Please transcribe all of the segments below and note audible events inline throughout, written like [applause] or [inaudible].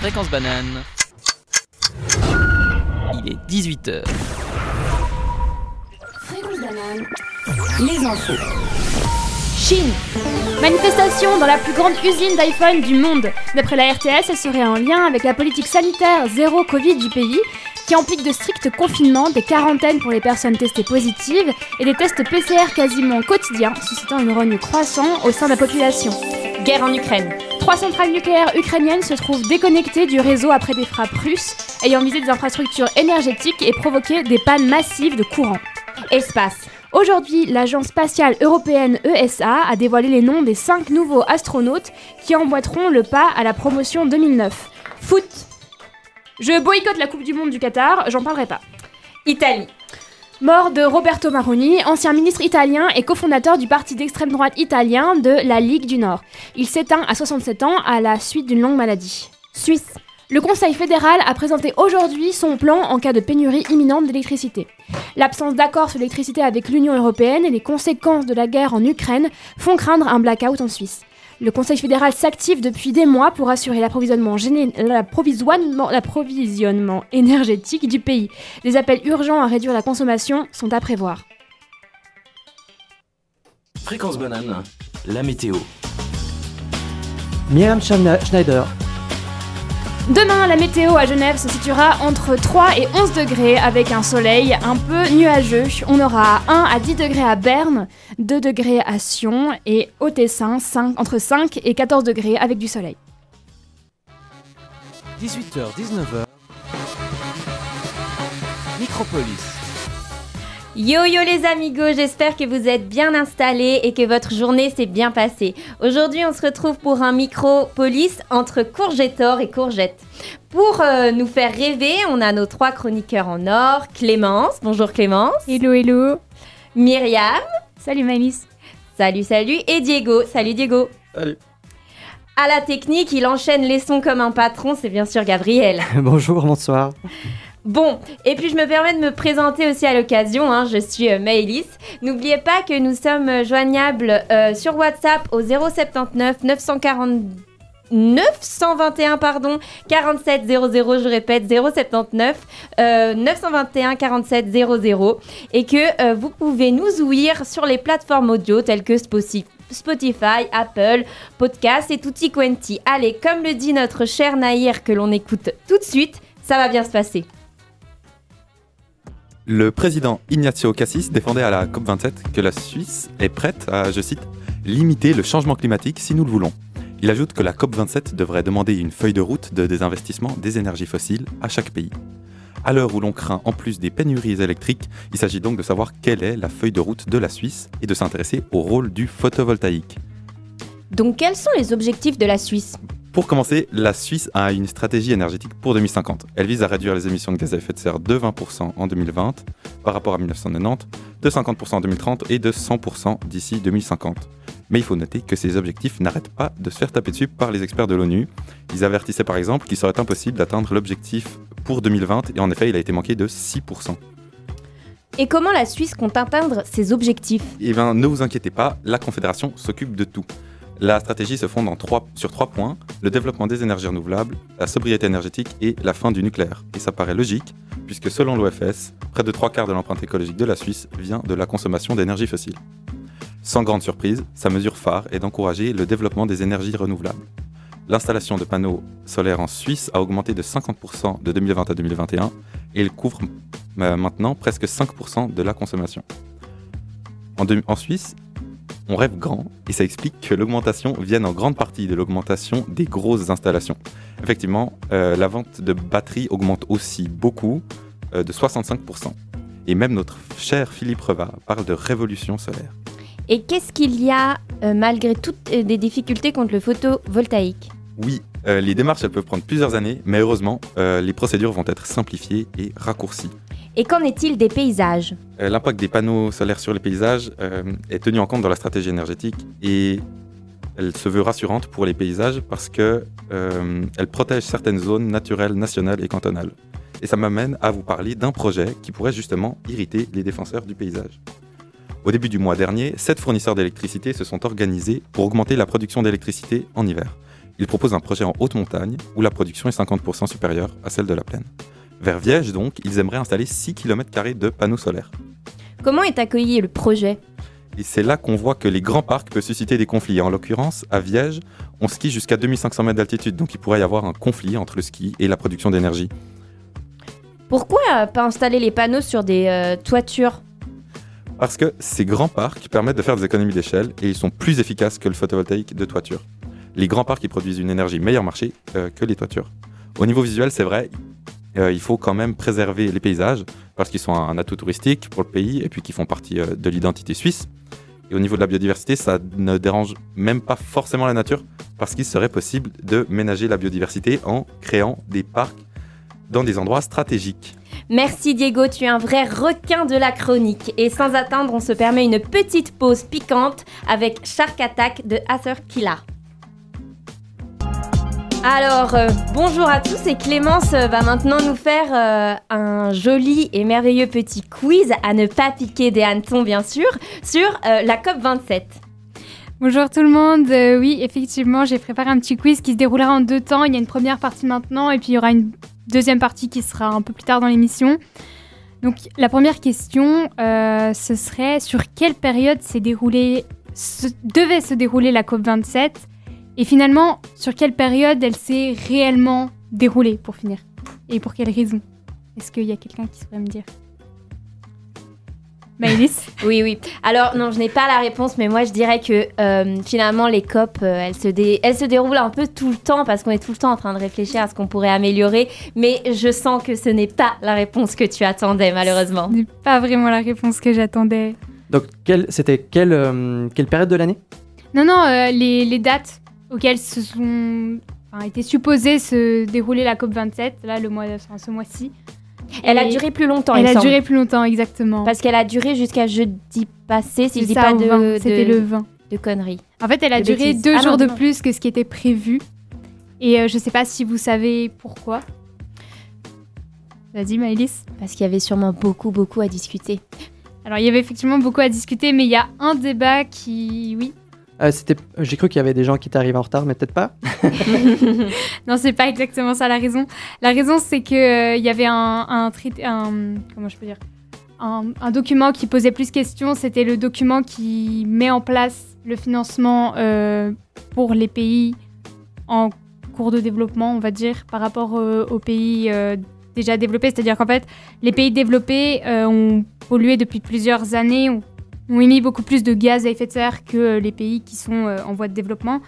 Fréquence banane. Il est 18h. Fréquence banane. Les infos. Chine. Manifestation dans la plus grande usine d'iPhone du monde. D'après la RTS, elle serait en lien avec la politique sanitaire zéro Covid du pays, qui implique de stricts confinements, des quarantaines pour les personnes testées positives et des tests PCR quasiment quotidiens, suscitant une rogne croissante au sein de la population. Guerre en Ukraine. Trois centrales nucléaires ukrainiennes se trouvent déconnectées du réseau après des frappes russes, ayant visé des infrastructures énergétiques et provoqué des pannes massives de courant. Espace. Aujourd'hui, l'agence spatiale européenne ESA a dévoilé les noms des cinq nouveaux astronautes qui emboîteront le pas à la promotion 2009. Foot. Je boycotte la Coupe du Monde du Qatar, j'en parlerai pas. Italie. Mort de Roberto Maroni, ancien ministre italien et cofondateur du parti d'extrême droite italien de la Ligue du Nord. Il s'éteint à 67 ans à la suite d'une longue maladie. Suisse. Le Conseil fédéral a présenté aujourd'hui son plan en cas de pénurie imminente d'électricité. L'absence d'accord sur l'électricité avec l'Union européenne et les conséquences de la guerre en Ukraine font craindre un blackout en Suisse. Le Conseil fédéral s'active depuis des mois pour assurer l'approvisionnement, géné- l'approvisionnement- l'approvisionnement énergétique du pays. Des appels urgents à réduire la consommation sont à prévoir. Fréquence banane, la météo. Myriam Schneider, Demain, la météo à Genève se situera entre 3 et 11 degrés avec un soleil un peu nuageux. On aura 1 à 10 degrés à Berne, 2 degrés à Sion et au Tessin, 5 entre 5 et 14 degrés avec du soleil. 18h, 19h. Micropolis. Yo yo les amigos, j'espère que vous êtes bien installés et que votre journée s'est bien passée. Aujourd'hui, on se retrouve pour un micro-police entre Courgettor et Courgette. Pour euh, nous faire rêver, on a nos trois chroniqueurs en or. Clémence, bonjour Clémence. Hello, hello. Myriam, Salut Malice. salut salut. Et Diego, salut Diego. Salut. À la technique, il enchaîne les sons comme un patron, c'est bien sûr Gabriel. [laughs] Bonjour, bonsoir. Bon, et puis je me permets de me présenter aussi à l'occasion, hein, je suis euh, Maëlys. N'oubliez pas que nous sommes euh, joignables euh, sur WhatsApp au 079 940 921 pardon 47 00 je répète 079 euh, 921 47 00 et que euh, vous pouvez nous ouïr sur les plateformes audio telles que Spotify Apple, Podcast et tutti quanti. Allez, comme le dit notre cher Nahir que l'on écoute tout de suite, ça va bien se passer. Le président Ignacio Cassis défendait à la COP27 que la Suisse est prête à, je cite, limiter le changement climatique si nous le voulons. Il ajoute que la COP27 devrait demander une feuille de route de désinvestissement des énergies fossiles à chaque pays. À l'heure où l'on craint en plus des pénuries électriques, il s'agit donc de savoir quelle est la feuille de route de la Suisse et de s'intéresser au rôle du photovoltaïque. Donc quels sont les objectifs de la Suisse? Pour commencer, la Suisse a une stratégie énergétique pour 2050. Elle vise à réduire les émissions de gaz à effet de serre de 20% en 2020 par rapport à 1990, de 50% en 2030 et de 100% d'ici 2050. Mais il faut noter que ces objectifs n'arrêtent pas de se faire taper dessus par les experts de l'ONU. Ils avertissaient par exemple qu'il serait impossible d'atteindre l'objectif pour 2020 et en effet il a été manqué de 6%. Et comment la Suisse compte atteindre ses objectifs? Eh bien, ne vous inquiétez pas, la Confédération s'occupe de tout. La stratégie se fonde sur trois points le développement des énergies renouvelables, la sobriété énergétique et la fin du nucléaire. Et ça paraît logique, puisque selon l'OFS, près de trois quarts de l'empreinte écologique de la Suisse vient de la consommation d'énergie fossile. Sans grande surprise, sa mesure phare est d'encourager le développement des énergies renouvelables. L'installation de panneaux solaires en Suisse a augmenté de 50% de 2020 à 2021 et il couvre euh, maintenant presque 5% de la consommation. En Suisse, on rêve grand et ça explique que l'augmentation vienne en grande partie de l'augmentation des grosses installations. Effectivement, euh, la vente de batteries augmente aussi beaucoup, euh, de 65%. Et même notre cher Philippe Reva parle de révolution solaire. Et qu'est-ce qu'il y a euh, malgré toutes des difficultés contre le photovoltaïque? Oui, les démarches elles peuvent prendre plusieurs années, mais heureusement, les procédures vont être simplifiées et raccourcies. Et qu'en est-il des paysages Euh, L'impact des panneaux solaires sur les paysages euh, est tenu en compte dans la stratégie énergétique et elle se veut rassurante pour les paysages parce que euh, protège certaines zones naturelles, nationales et cantonales. Et ça m'amène à vous parler d'un projet qui pourrait justement irriter les défenseurs du paysage. Au début du mois dernier, sept fournisseurs d'électricité se sont organisés pour augmenter la production d'électricité en hiver. Il propose un projet en haute montagne où la production est 50% supérieure à celle de la plaine. Vers Viège, donc, ils aimeraient installer 6 km de panneaux solaires. Comment est accueilli le projet? Et c'est là qu'on voit que les grands parcs peuvent susciter des conflits. En l'occurrence, à Viège, on skie jusqu'à 2500 mètres d'altitude, donc il pourrait y avoir un conflit entre le ski et la production d'énergie. Pourquoi pas installer les panneaux sur des euh, toitures? Parce que ces grands parcs permettent de faire des économies d'échelle et ils sont plus efficaces que le photovoltaïque de toiture. Les grands parcs ils produisent une énergie meilleur marché euh, que les toitures. Au niveau visuel, c'est vrai, euh, il faut quand même préserver les paysages parce qu'ils sont un, atout touristique pour le pays et puis qu'ils font partie euh, de l'identité suisse. Et au niveau de la biodiversité, ça ne dérange même pas forcément la nature parce qu'il serait possible de ménager la biodiversité en créant des parcs dans des endroits stratégiques. Merci Diego, tu es un vrai requin de la chronique. Et sans attendre, on se permet une petite pause piquante avec Shark Attack de Arthur Killa. Alors, euh, bonjour à tous et Clémence euh, va maintenant nous faire euh, un joli et merveilleux petit quiz à ne pas piquer des hannetons bien sûr sur la COP27. Bonjour tout le monde. Oui, effectivement, j'ai préparé un petit quiz qui se déroulera en deux temps. Il y a une première partie maintenant et puis il y aura une deuxième partie qui sera un peu plus tard dans l'émission. Donc la première question, ce serait sur quelle période s'est déroulé, se- devait se dérouler la COP 27 et finalement sur quelle période elle s'est réellement déroulée pour finir? Et pour quelles raisons Est-ce qu'il y a quelqu'un qui saurait me dire? Maëlys? [laughs] Oui, oui. Alors, non, je n'ai pas la réponse, mais moi, je dirais que euh, finalement, les COP, euh, elles, se dé- elles se déroulent un peu tout le temps parce qu'on est tout le temps en train de réfléchir à ce qu'on pourrait améliorer. Mais je sens que ce n'est pas la réponse que tu attendais, malheureusement. Ce n'est pas vraiment la réponse que j'attendais. Donc, quelle- c'était quelle, euh, quelle période de l'année? Non, non, euh, les, les dates auxquelles se sont enfin, été supposées se dérouler la COP27, là, le mois, enfin, ce mois-ci. Elle a duré plus longtemps, Elle a semble. duré plus longtemps, exactement. Parce qu'elle a duré jusqu'à jeudi passé, si je dis pas de, 20, de- C'était le 20. de conneries. En fait, elle a de duré bêtises. deux Ah non, jours de plus que ce qui était prévu. Et euh, je sais pas si vous savez pourquoi. Vas-y, Maëlys. Parce qu'il y avait sûrement beaucoup, beaucoup à discuter. Alors, il y avait effectivement beaucoup à discuter, mais il y a un débat qui. Oui. Euh, c'était- J'ai cru qu'il y avait des gens qui étaient arrivés en retard, mais peut-être pas. [laughs] Non, c'est pas exactement ça la raison. La raison, c'est que euh, y avait un, comment je peux dire, un, document qui posait plus de questions. C'était le document qui met en place le financement euh, pour les pays en cours de développement, on va dire, par rapport euh, aux pays déjà développés. C'est-à-dire qu'en fait, les pays développés ont pollué depuis plusieurs années, ont, ont émis beaucoup plus de gaz à effet de serre que euh, les pays qui sont euh, en voie de développement.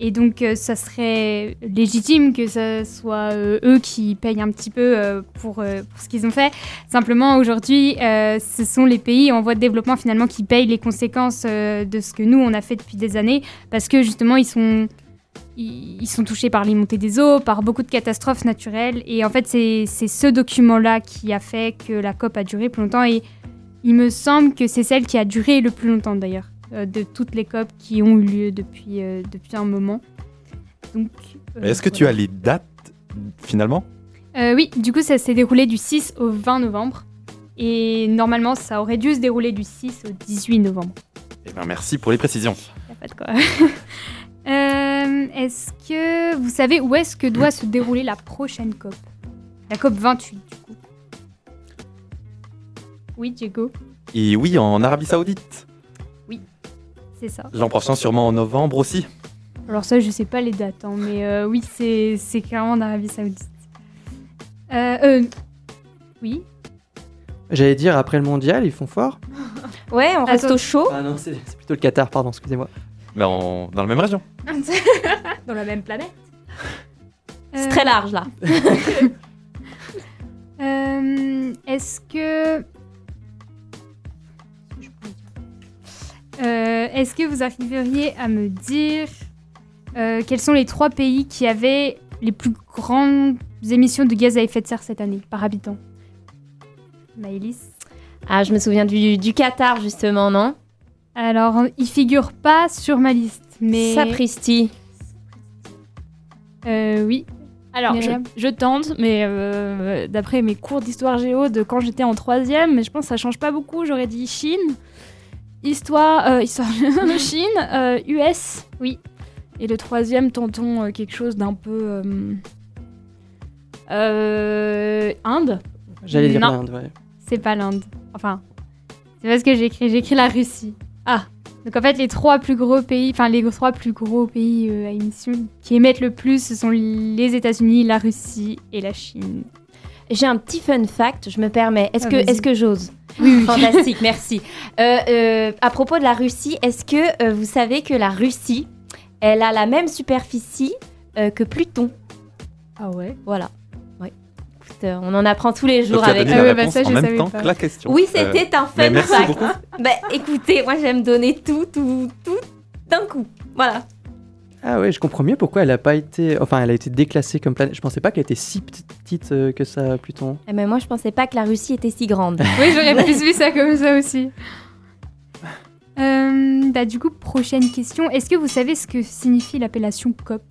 Et donc, euh, ça serait légitime que ce soit eux qui payent un petit peu pour, pour ce qu'ils ont fait. Simplement, aujourd'hui, ce sont les pays en voie de développement finalement qui payent les conséquences de ce que nous, on a fait depuis des années, parce que justement, ils sont, ils sont touchés par les montées des eaux, par beaucoup de catastrophes naturelles. Et en fait, c'est c'est ce document-là qui a fait que la COP a duré plus longtemps. Et il me semble que c'est celle qui a duré le plus longtemps d'ailleurs euh, de toutes les COP qui ont eu lieu depuis, euh, depuis un moment. Donc, euh, Est-ce que tu as les dates finalement? Oui, du coup, ça s'est déroulé du 6 au 20 novembre. Et normalement, ça aurait dû se dérouler du 6 au 18 novembre. Eh ben, Merci pour les précisions. Y a pas de quoi. [laughs] Euh, est-ce que vous savez où est-ce que doit se dérouler la prochaine COP? La COP 28, du coup. Oui, Diego, Et oui, en Arabie Saoudite. c'est ça. L'an prochain, sûrement en novembre aussi. Alors ça, je sais pas les dates, hein, mais euh, oui, c'est c'est clairement en Arabie Saoudite. Euh, euh, oui. J'allais dire, après le mondial, ils font fort. [laughs] Ouais, on reste Attends. au chaud. Ah non, c'est c'est plutôt le Qatar, pardon, excusez-moi. Mais en- dans la même région. [laughs] Dans la même planète. C'est très large là. Euh, [laughs] Est-ce que... Est-ce que vous arriveriez à me dire euh, quels sont les trois pays qui avaient les plus grandes émissions de gaz à effet de serre cette année par habitant? Maëlys? Ah, je me souviens du, du Qatar justement, non? Alors, il figure pas sur ma liste, mais... Sapristi. Euh, oui. Alors, je tente, mais euh, d'après mes cours d'histoire géo de quand j'étais en troisième, mais je pense que ça change pas beaucoup. J'aurais dit Chine, histoire, euh, histoire [laughs] Chine, euh, US, oui. Et le troisième, tentons euh, quelque chose d'un peu. euh, euh, Inde J'allais dire l'Inde, ouais. C'est pas l'Inde. Enfin, c'est pas ce que j'ai écrit. J'ai écrit la Russie. Ah Donc en fait, les trois plus gros pays, enfin les trois plus gros pays euh, à émission qui émettent le plus, ce sont les États-Unis, la Russie et la Chine. J'ai un petit fun fact, je me permets. Est-ce Ah, que, est que j'ose Oui, oui. Fantastique, [laughs] merci. Euh, euh, à propos de la Russie, est-ce que euh, vous savez que la Russie, elle a la même superficie euh, que Pluton? Ah ouais? Voilà. Écoute, on en apprend tous les jours Donc tu as avec. donné Ah la bah réponse ça, je en même temps pas. que la question. Oui, Euh, c'était un mais fun merci fact. beaucoup. Bah écoutez, moi j'aime donner tout, tout, tout d'un coup. Voilà. Ah ouais, je comprends mieux pourquoi elle a pas été. Enfin, elle a été déclassée comme planète. Je pensais pas qu'elle était si petite euh, que ça, Pluton. Eh, Mais moi je pensais pas que la Russie était si grande. [laughs] Oui, j'aurais plus vu ça comme ça aussi. [laughs] Euh, bah, du coup, prochaine question. Est-ce que vous savez ce que signifie l'appellation COP?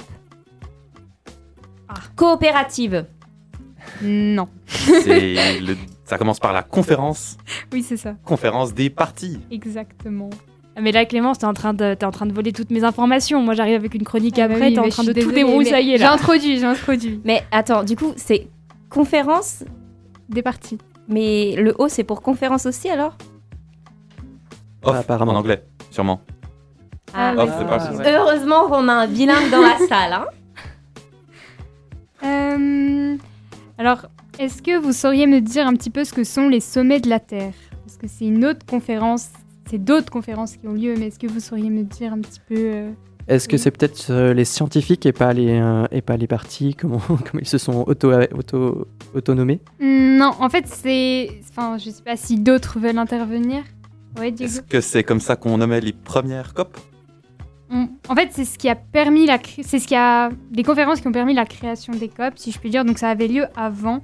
Coopérative. Non. C'est le- [laughs] Ça commence par la conférence, Oui, c'est ça. conférence des partis. Exactement. Ah, mais là, Clémence, t'es en, train de- t'es en train de voler toutes mes informations. Moi, j'arrive avec une chronique Ah bah après, oui, t'es en train de suis tout désolée, débroussailler J'ai là. introduit, j'ai introduit. Mais attends, du coup, c'est conférence, Des parties. mais le O c'est pour conférence aussi alors? Off, apparemment. en anglais, sûrement. Ah, Off, Ah. Heureusement qu'on a un bilingue dans la salle. Hein. [laughs] Euh, alors, est-ce que vous sauriez me dire un petit peu ce que sont les sommets de la Terre? Parce que c'est une autre conférence, c'est d'autres conférences qui ont lieu, mais est-ce que vous sauriez me dire un petit peu euh, Est-ce que c'est peut-être euh, les scientifiques et pas les, euh, et pas les partis comment, [laughs] comment ils se sont auto, auto, autonomés Hmm, Non, en fait, c'est. Enfin, je sais pas si d'autres veulent intervenir. Ouais. Est-ce que c'est comme ça qu'on nommait les premières COP? On- En fait, c'est ce qui a permis la. C'est ce qui a. Les conférences qui ont permis la création des COP, si je puis dire. Donc, ça avait lieu avant.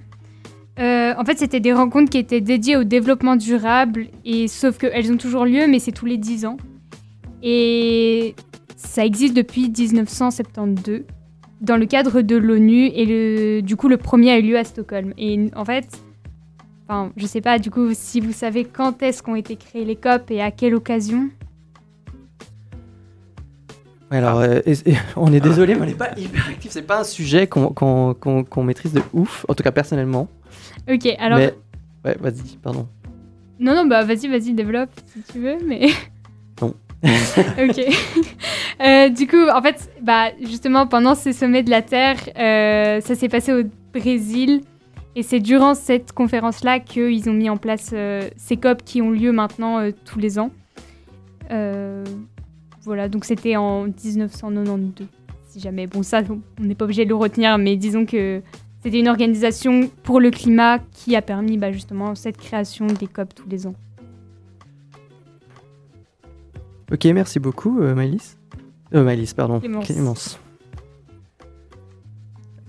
Euh, en fait, c'était des rencontres qui étaient dédiées au développement durable, et sauf qu'elles ont toujours lieu, mais c'est tous les 10 ans. Et ça existe depuis 1972 dans le cadre de l'ONU, et le, du coup, le premier a eu lieu à Stockholm. Et en fait, enfin, je sais pas du coup si vous savez quand est-ce qu'ont été créées les COP et à quelle occasion. Alors, euh, [laughs] on est désolé, mais on n'est pas hyper actif. C'est pas un sujet qu'on maîtrise de ouf, en tout cas personnellement. Ok, alors. Mais ouais, vas-y, pardon. Non, non, bah vas-y, vas-y, développe si tu veux, mais. [laughs] Non. [laughs] ok. Euh, du coup, en fait, bah, justement, pendant ces sommets de la Terre, euh, ça s'est passé au Brésil. Et c'est durant cette conférence-là qu'ils ont mis en place euh, ces COP qui ont lieu maintenant tous les ans. Voilà, donc c'était en 1992, si jamais. Bon, ça, on n'est pas obligé de le retenir, mais disons que c'était une organisation pour le climat qui a permis bah, justement cette création des COP tous les ans. Ok, merci beaucoup, euh, Maëlys. Euh, Maëlys, pardon. Clémence. Clémence.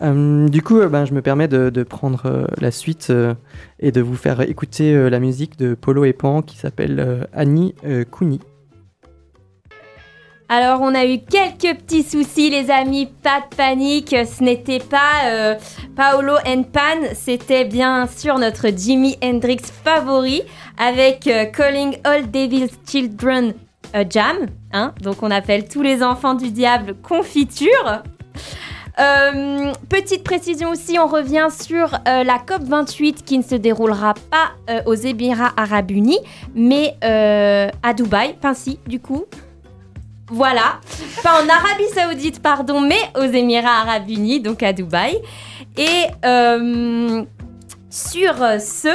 Euh, du coup, euh, ben, je me permets de, de prendre euh, la suite et de vous faire écouter la musique de Polo et Pan qui s'appelle Annie Cooney. Alors, on a eu quelques petits soucis, les amis. Pas de panique. Ce n'était pas euh, Paolo and Pan. C'était bien sûr notre Jimi Hendrix favori avec euh, Calling All Devil's Children euh, Jam. Hein Donc, on appelle tous les enfants du diable confiture. Petite précision aussi, on revient sur la COP28 qui ne se déroulera pas aux Émirats Arabes Unis, mais à Dubaï. Enfin, du coup. Voilà. Pas en Arabie Saoudite, pardon, mais aux Émirats Arabes Unis, donc à Dubaï. Et euh, sur ce,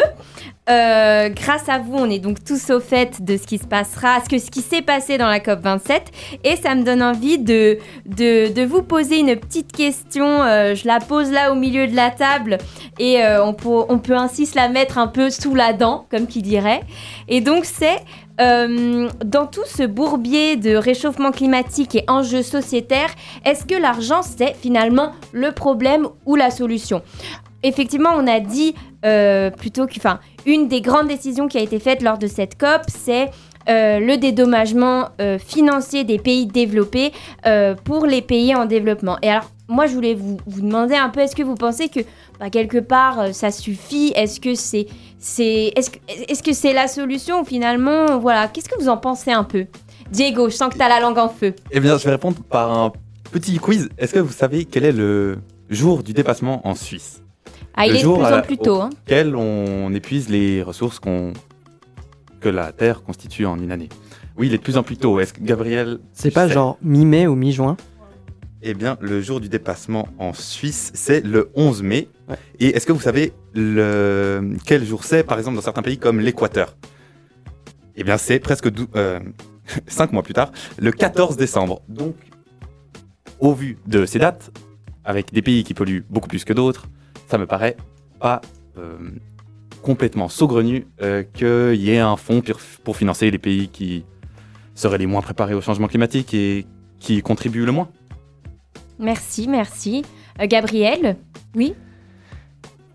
euh, grâce à vous, on est donc tous au fait de ce qui se passera, ce, que, ce qui s'est passé dans la COP27. Et ça me donne envie de, de, vous poser une petite question. Euh, je la pose là au milieu de la table et euh, on, peut, on peut ainsi se la mettre un peu sous la dent, comme qui dirait. Et donc c'est dans tout ce bourbier de réchauffement climatique et enjeux sociétaires, est-ce que l'argent c'est finalement le problème ou la solution? Effectivement, on a dit plutôt que, une des grandes décisions qui a été faite lors de cette COP, c'est euh, le dédommagement euh, financier des pays développés euh, pour les pays en développement. Et alors, moi, je voulais vous, demander un peu, est-ce que vous pensez que bah, quelque part ça suffit? Est-ce que c'est est-ce la solution finalement voilà Qu'est-ce que vous en pensez un peu? Diego, je sens que tu as la langue en feu. Eh bien, je vais répondre par un petit quiz. Est-ce que vous savez quel est le jour du dépassement en Suisse? Ah, il Le est de jour plus à- en plus tôt. hein. On épuise les ressources qu'on que la Terre constitue en une année Oui, il est de plus en plus tôt. Est-ce que Gabriel C'est pas sais genre mi-mai ou mi-juin? Eh bien, le jour du dépassement en Suisse, c'est le 11 mai. Ouais. Et est-ce que vous savez le... quel jour c'est, par exemple, dans certains pays comme l'Équateur? Eh bien, c'est presque 5 [laughs] mois plus tard, le 14 décembre. Donc, au vu de ces dates, avec des pays qui polluent beaucoup plus que d'autres, ça me paraît pas euh, complètement saugrenu euh, qu'il y ait un fonds pour, financer les pays qui seraient les moins préparés au changement climatique et qui contribuent le moins. Merci, merci. Euh, Gabriel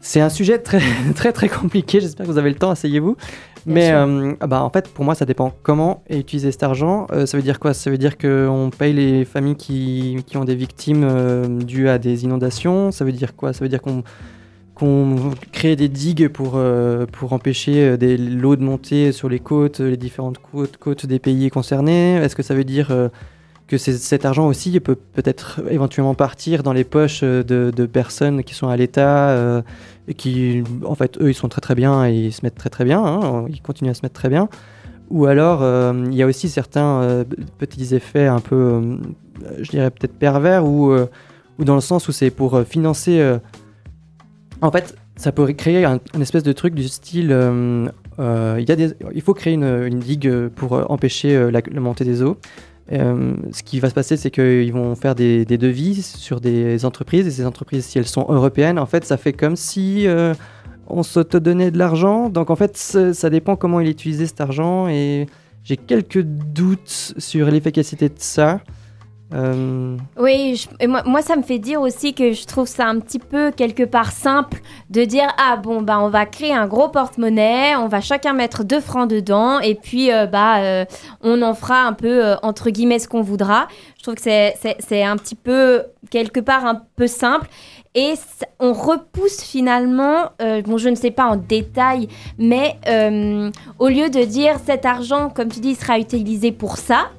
C'est un sujet très [laughs] très très compliqué. J'espère que vous avez le temps. Asseyez-vous. Mais euh, ah bah, en fait, pour moi, ça dépend comment est utilisé cet argent. Euh, ça veut dire quoi? Ça veut dire qu'on paye les familles qui, qui ont des victimes euh, dues à des inondations. Ça veut dire quoi? Ça veut dire qu'on qu'on crée des digues pour, euh, pour empêcher des, l'eau de monter sur les côtes, les différentes côtes, côtes des pays concernés Est-ce que ça veut dire euh, que cet argent aussi peut peut-être éventuellement partir dans les poches euh, de, personnes qui sont à l'État euh, et qui, en fait, eux, ils sont très très bien et ils se mettent très très bien, hein, ils continuent à se mettre très bien. Ou alors, euh, il y a aussi certains petits effets un peu, je dirais peut-être pervers, ou, dans le sens où c'est pour financer... en fait, ça pourrait créer un, espèce de truc du style... il, y a il faut créer une, digue pour empêcher la montée des eaux. Euh, ce qui va se passer, c'est qu'ils vont faire des, des devis sur des entreprises, et ces entreprises, si elles sont européennes, en fait, ça fait comme si euh, on s'autodonnait de l'argent. Donc, en fait, ça dépend comment il est utilisé cet argent, et j'ai quelques doutes sur l'efficacité de ça. Euh, Oui, moi, ça me fait dire aussi que je trouve ça un petit peu quelque part simple de dire ah bon bah on va créer un gros porte-monnaie, on va chacun mettre 2 francs dedans et puis euh, bah euh, on en fera un peu entre guillemets ce qu'on voudra. Je trouve que c'est- un petit peu quelque part un peu simple et on repousse finalement, bon je ne sais pas en détail, mais au lieu de dire cet argent comme tu dis sera utilisé pour ça,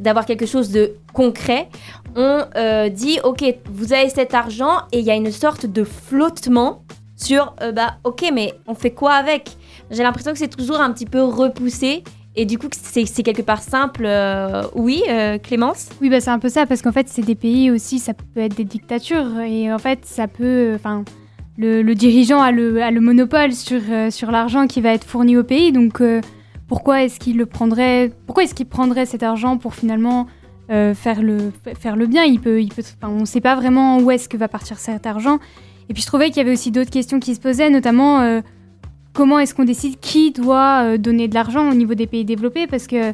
d'avoir quelque chose de concret, on euh, dit ok, vous avez cet argent et il y a une sorte de flottement sur euh, bah ok, mais on fait quoi avec? J'ai l'impression que c'est toujours un petit peu repoussé et du coup c'est quelque part simple. euh, oui, Clémence? Oui, bah, c'est un peu ça, parce qu'en fait, c'est des pays aussi, ça peut être des dictatures, et en fait, ça peut. Enfin, le, le dirigeant a le, a le monopole sur, sur l'argent qui va être fourni au pays, donc pourquoi est-ce qu'il le prendrait Pourquoi est-ce qu'il prendrait cet argent pour finalement euh, faire, le, faire le bien? Il peut, il peut, enfin, On ne sait pas vraiment où est-ce que va partir cet argent. Et puis, je trouvais qu'il y avait aussi d'autres questions qui se posaient, notamment. euh, Comment est-ce qu'on décide qui doit euh, donner de l'argent au niveau des pays développés? Parce que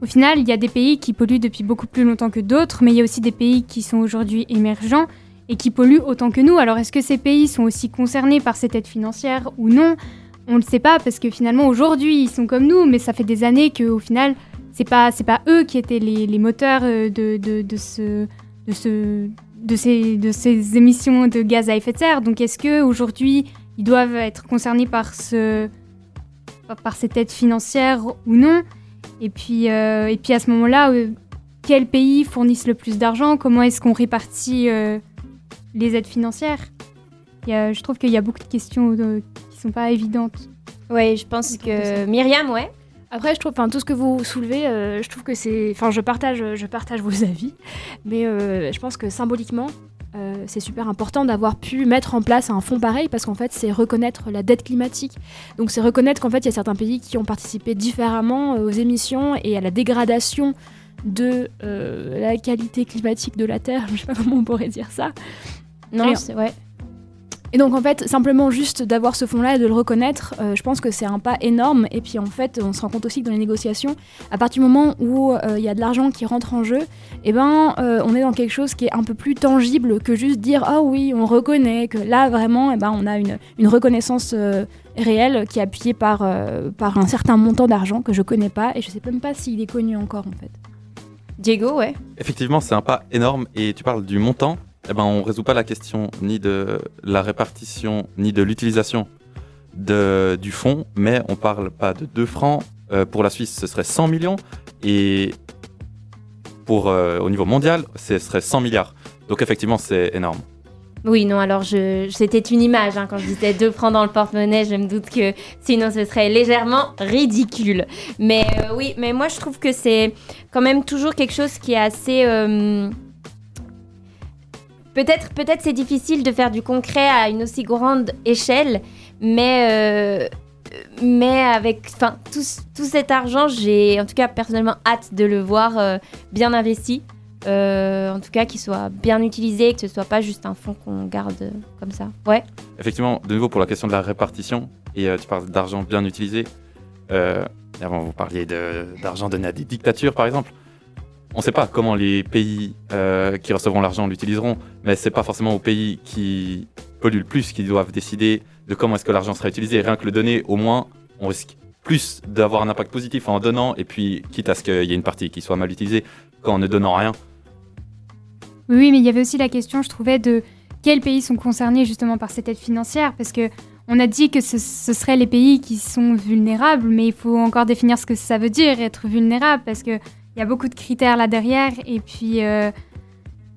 au final, il y a des pays qui polluent depuis beaucoup plus longtemps que d'autres, mais il y a aussi des pays qui sont aujourd'hui émergents et qui polluent autant que nous. Alors est-ce que ces pays sont aussi concernés par cette aide financière ou non? On ne le sait pas parce que finalement aujourd'hui ils sont comme nous, mais ça fait des années qu'au final c'est pas c'est pas eux qui étaient les, les moteurs euh, de, de, de ce de ce de ces, de ces émissions de gaz à effet de serre. Donc est-ce que aujourd'hui ils doivent être concernés par ce par cette aide financière ou non? Et puis, euh, et puis à ce moment-là, euh, quels pays fournissent le plus d'argent? Comment est-ce qu'on répartit euh, les aides financières? A- Je trouve qu'il y a beaucoup de questions sont pas évidentes. Oui, je pense que Myriam, ouais. Après, je trouve, enfin, tout ce que vous soulevez, euh, je trouve que c'est, enfin, je partage, je partage vos [laughs] avis, mais euh, je pense que symboliquement, euh, c'est super important d'avoir pu mettre en place un fonds pareil parce qu'en fait, c'est reconnaître la dette climatique. Donc, c'est reconnaître qu'en fait, il y a certains pays qui ont participé différemment aux émissions et à la dégradation de euh, la qualité climatique de la Terre. [laughs] Je sais pas comment on pourrait dire ça. Non, c'est ouais. Et donc en fait, simplement juste d'avoir ce fonds-là et de le reconnaître, euh, je pense que c'est un pas énorme. Et puis en fait, on se rend compte aussi que dans les négociations, à partir du moment où euh, il y a de l'argent qui rentre en jeu, eh ben, euh, on est dans quelque chose qui est un peu plus tangible que juste dire ah oui, on reconnaît que là vraiment, eh ben, on a une, une reconnaissance euh, réelle qui est appuyée par, euh, par un certain montant d'argent que je connais pas et je sais même pas s'il est connu encore en fait. Diego, ouais. Effectivement, c'est un pas énorme et tu parles du montant. Eh ben, on résout pas la question ni de la répartition ni de l'utilisation du fonds, mais on parle pas de 2 francs. Euh, pour la Suisse, ce serait 100 millions et pour, euh, au niveau mondial, ce serait 100 milliards. Donc effectivement, c'est énorme. Oui, non, alors c'était une image. hein, quand je disais 2 francs dans le porte-monnaie, je me doute que sinon ce serait légèrement ridicule. Mais euh, oui, mais moi je trouve que c'est quand même toujours quelque chose qui est assez. Peut-être, peut-être c'est difficile de faire du concret à une aussi grande échelle, mais, euh, mais avec tout, tout cet argent, j'ai en tout cas personnellement hâte de le voir euh, bien investi. Euh, en tout cas, qu'il soit bien utilisé, que ce soit pas juste un fonds qu'on garde comme ça. Ouais. Effectivement, de nouveau pour la question de la répartition, et tu parles d'argent bien utilisé. avant, vous parliez d'argent donné à des dictatures, par exemple. On ne sait pas comment les pays euh, qui recevront l'argent l'utiliseront, mais c'est pas forcément aux pays qui polluent le plus qui doivent décider de comment est-ce que l'argent sera utilisé. Rien que le donner, au moins, on risque plus d'avoir un impact positif en donnant, et puis quitte à ce qu'il y ait une partie qui soit mal utilisée, qu'en ne donnant rien. Oui, mais il y avait aussi la question, je trouvais, de quels pays sont concernés justement par cette aide financière, parce que on a dit que ce, ce seraient les pays qui sont vulnérables, mais il faut encore définir ce que ça veut dire être vulnérable, parce que y a beaucoup de critères là derrière, et puis euh,